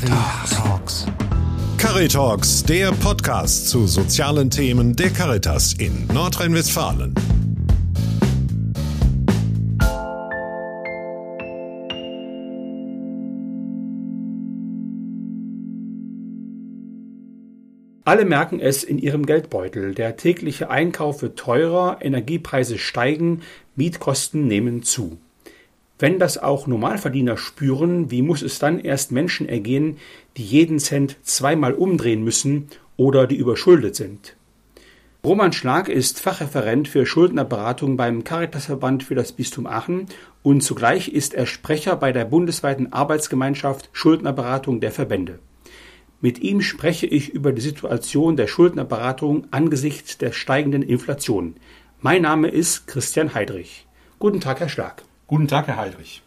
Caritalks. Caritalks, der Podcast zu sozialen Themen der Caritas in Nordrhein-Westfalen. Alle merken es in ihrem Geldbeutel. Der tägliche Einkauf wird teurer, Energiepreise steigen, Mietkosten nehmen zu. Wenn das auch Normalverdiener spüren, wie muss es dann erst Menschen ergehen, die jeden Cent zweimal umdrehen müssen oder die überschuldet sind? Roman Schlag ist Fachreferent für Schuldnerberatung beim Caritasverband für das Bistum Aachen und zugleich ist er Sprecher bei der bundesweiten Arbeitsgemeinschaft Schuldnerberatung der Verbände. Mit ihm spreche ich über die Situation der Schuldnerberatung angesichts der steigenden Inflation. Mein Name ist Christian Heidrich. Guten Tag, Herr Schlag. Guten Tag, Herr Heidrich.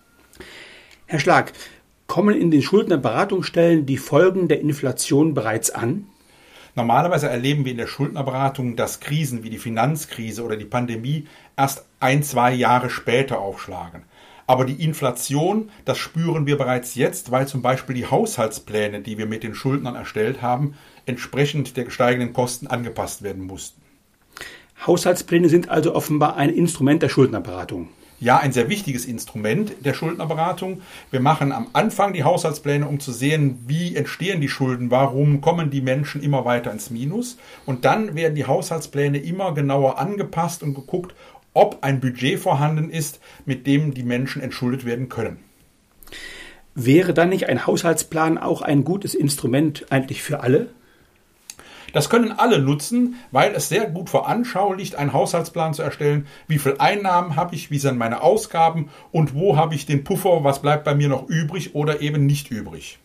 Herr Schlag, kommen in den Schuldnerberatungsstellen die Folgen der Inflation bereits an? Normalerweise erleben wir in der Schuldnerberatung, dass Krisen wie die Finanzkrise oder die Pandemie erst ein, zwei Jahre später aufschlagen. Aber die Inflation, das spüren wir bereits jetzt, weil zum Beispiel die Haushaltspläne, die wir mit den Schuldnern erstellt haben, entsprechend der steigenden Kosten angepasst werden mussten. Haushaltspläne sind also offenbar ein Instrument der Schuldnerberatung. Ja, ein sehr wichtiges Instrument der Schuldnerberatung. Wir machen am Anfang die Haushaltspläne, um zu sehen, wie entstehen die Schulden, warum kommen die Menschen immer weiter ins Minus. Und dann werden die Haushaltspläne immer genauer angepasst und geguckt, ob ein Budget vorhanden ist, mit dem die Menschen entschuldet werden können. Wäre dann nicht ein Haushaltsplan auch ein gutes Instrument eigentlich für alle? Das können alle nutzen, weil es sehr gut veranschaulicht, einen Haushaltsplan zu erstellen. Wie viel Einnahmen habe ich, wie sind meine Ausgaben und wo habe ich den Puffer, was bleibt bei mir noch übrig oder eben nicht übrig.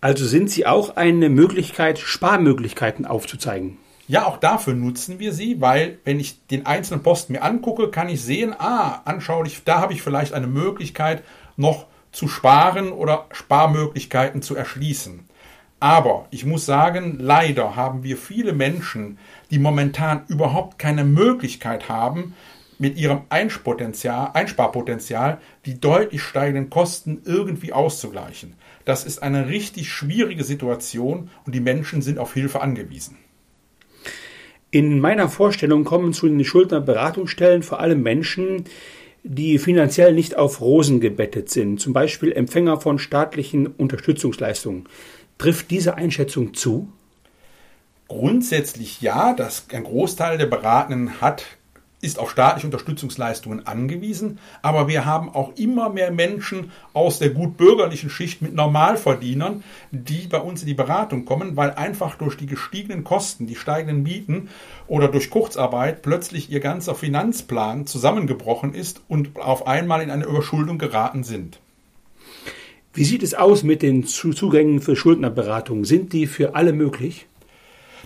Also sind Sie auch eine Möglichkeit, Sparmöglichkeiten aufzuzeigen? Ja, auch dafür nutzen wir sie, weil wenn ich den einzelnen Posten mir angucke, kann ich sehen, ah, anschaulich, da habe ich vielleicht eine Möglichkeit, noch zu sparen oder Sparmöglichkeiten zu erschließen. Aber ich muss sagen, leider haben wir viele Menschen, die momentan überhaupt keine Möglichkeit haben, mit ihrem Einsparpotenzial die deutlich steigenden Kosten irgendwie auszugleichen. Das ist eine richtig schwierige Situation und die Menschen sind auf Hilfe angewiesen. In meiner Vorstellung kommen zu den Schuldnerberatungsstellen vor allem Menschen, die finanziell nicht auf Rosen gebettet sind, zum Beispiel Empfänger von staatlichen Unterstützungsleistungen. Trifft diese Einschätzung zu? Grundsätzlich ja, dass ein Großteil der Beratenden hat ist auf staatliche Unterstützungsleistungen angewiesen, aber wir haben auch immer mehr Menschen aus der gut bürgerlichen Schicht mit Normalverdienern, die bei uns in die Beratung kommen, weil einfach durch die gestiegenen Kosten, die steigenden Mieten oder durch Kurzarbeit plötzlich ihr ganzer Finanzplan zusammengebrochen ist und auf einmal in eine Überschuldung geraten sind. Wie sieht es aus mit den Zugängen für Schuldnerberatung? Sind die für alle möglich?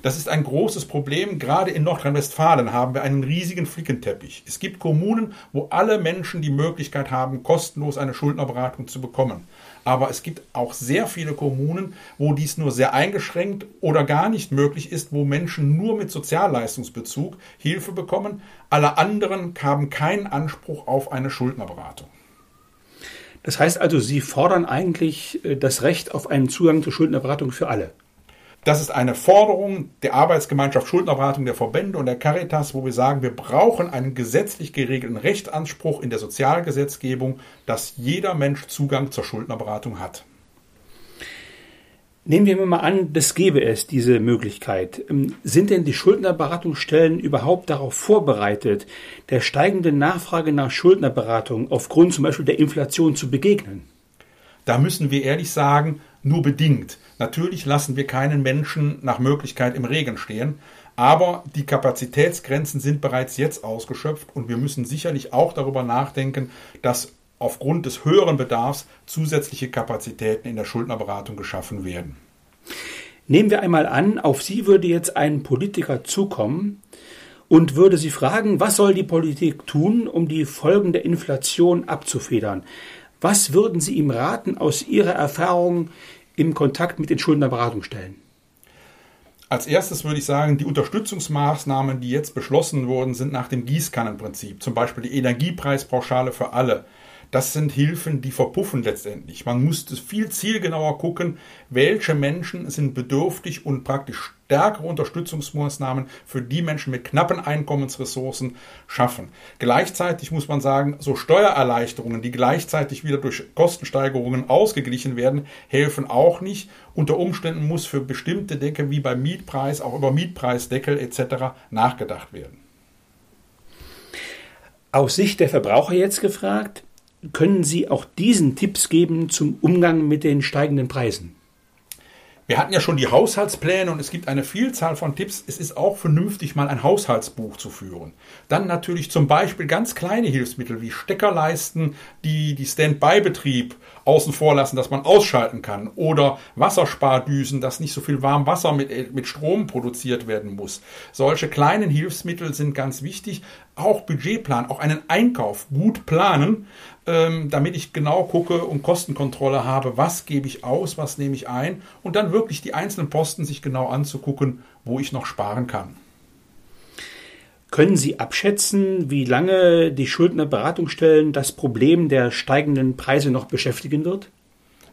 Das ist ein großes Problem. Gerade in Nordrhein-Westfalen haben wir einen riesigen Flickenteppich. Es gibt Kommunen, wo alle Menschen die Möglichkeit haben, kostenlos eine Schuldnerberatung zu bekommen. Aber es gibt auch sehr viele Kommunen, wo dies nur sehr eingeschränkt oder gar nicht möglich ist, wo Menschen nur mit Sozialleistungsbezug Hilfe bekommen. Alle anderen haben keinen Anspruch auf eine Schuldnerberatung. Das heißt also, Sie fordern eigentlich äh, das Recht auf einen Zugang zur Schuldnerberatung für alle. Das ist eine Forderung der Arbeitsgemeinschaft Schuldenerwartung der Verbände und der Caritas, wo wir sagen, wir brauchen einen gesetzlich geregelten Rechtsanspruch in der Sozialgesetzgebung, dass jeder Mensch Zugang zur Schuldnerberatung hat. Nehmen wir mal an, das gäbe es, diese Möglichkeit. Ähm, sind denn die Schuldnerberatungsstellen überhaupt darauf vorbereitet, der steigenden Nachfrage nach Schuldnerberatung aufgrund zum Beispiel der Inflation zu begegnen? Da müssen wir ehrlich sagen, nur bedingt. Natürlich lassen wir keinen Menschen nach Möglichkeit im Regen stehen, aber die Kapazitätsgrenzen sind bereits jetzt ausgeschöpft und wir müssen sicherlich auch darüber nachdenken, dass aufgrund des höheren Bedarfs zusätzliche Kapazitäten in der Schuldnerberatung geschaffen werden. Nehmen wir einmal an, auf Sie würde jetzt ein Politiker zukommen und würde Sie fragen, was soll die Politik tun, um die Folgen der Inflation abzufedern? Was würden Sie ihm raten aus Ihrer Erfahrung im Kontakt mit den Schuldnerberatungsstellen? Als erstes würde ich sagen, die Unterstützungsmaßnahmen, die jetzt beschlossen wurden, sind nach dem Gießkannenprinzip. Zum Beispiel die Energiepreispauschale für alle, das sind Hilfen, die verpuffen letztendlich. Man muss viel zielgenauer gucken, welche Menschen sind bedürftig und praktisch stärkere Unterstützungsmaßnahmen für die Menschen mit knappen Einkommensressourcen schaffen. Gleichzeitig muss man sagen, so Steuererleichterungen, die gleichzeitig wieder durch Kostensteigerungen ausgeglichen werden, helfen auch nicht. Unter Umständen muss für bestimmte Decke wie beim Mietpreis auch über Mietpreisdeckel etc. nachgedacht werden. Aus Sicht der Verbraucher jetzt gefragt, können Sie auch diesen Tipps geben zum Umgang mit den steigenden Preisen? Wir hatten ja schon die Haushaltspläne und es gibt eine Vielzahl von Tipps. Es ist auch vernünftig, mal ein Haushaltsbuch zu führen. Dann natürlich zum Beispiel ganz kleine Hilfsmittel wie Steckerleisten, die die Standby-Betrieb außen vor lassen, dass man ausschalten kann. Oder Wasserspardüsen, dass nicht so viel warm Wasser mit, mit Strom produziert werden muss. Solche kleinen Hilfsmittel sind ganz wichtig. Auch Budgetplan, auch einen Einkauf gut planen, ähm, damit ich genau gucke und Kostenkontrolle habe, was gebe ich aus, was nehme ich ein und dann wirklich die einzelnen Posten sich genau anzugucken, wo ich noch sparen kann. Können Sie abschätzen, wie lange die Schuldnerberatungsstellen das Problem der steigenden Preise noch beschäftigen wird?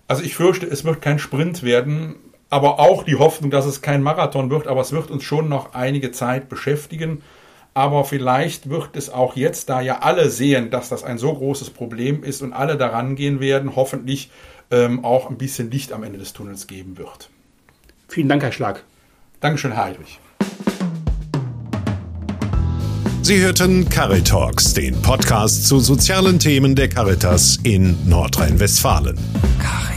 Also ich fürchte, es wird kein Sprint werden, aber auch die Hoffnung, dass es kein Marathon wird, aber es wird uns schon noch einige Zeit beschäftigen. Aber vielleicht wird es auch jetzt, da ja alle sehen, dass das ein so großes Problem ist und alle daran gehen werden, hoffentlich ähm, auch ein bisschen Licht am Ende des Tunnels geben wird. Vielen Dank, Herr Schlag. Dankeschön, Herr Heidrich. Sie hörten Caritalks, den Podcast zu sozialen Themen der Caritas in Nordrhein-Westfalen. Caritas.